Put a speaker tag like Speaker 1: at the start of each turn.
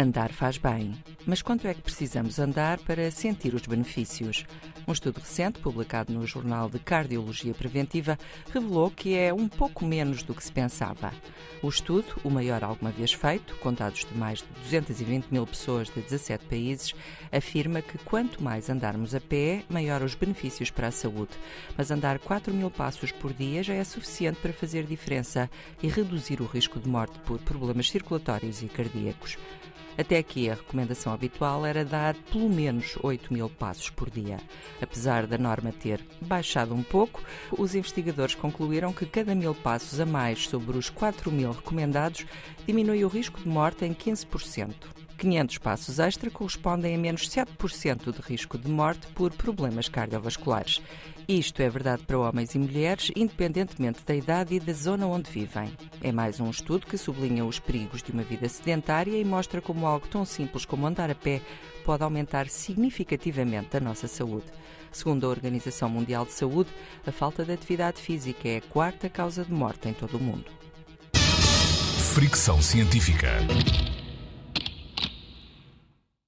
Speaker 1: Andar faz bem. Mas quanto é que precisamos andar para sentir os benefícios? Um estudo recente, publicado no Jornal de Cardiologia Preventiva, revelou que é um pouco menos do que se pensava. O estudo, o maior alguma vez feito, com dados de mais de 220 mil pessoas de 17 países, afirma que quanto mais andarmos a pé, maior os benefícios para a saúde. Mas andar 4 mil passos por dia já é suficiente para fazer diferença e reduzir o risco de morte por problemas circulatórios e cardíacos. Até aqui, a recomendação habitual era dar pelo menos 8 mil passos por dia. Apesar da norma ter baixado um pouco, os investigadores concluíram que cada mil passos a mais sobre os 4 mil recomendados diminui o risco de morte em 15%. 500 passos extra correspondem a menos 7% de risco de morte por problemas cardiovasculares. Isto é verdade para homens e mulheres, independentemente da idade e da zona onde vivem. É mais um estudo que sublinha os perigos de uma vida sedentária e mostra como algo tão simples como andar a pé pode aumentar significativamente a nossa saúde. Segundo a Organização Mundial de Saúde, a falta de atividade física é a quarta causa de morte em todo o mundo.
Speaker 2: Fricção Científica.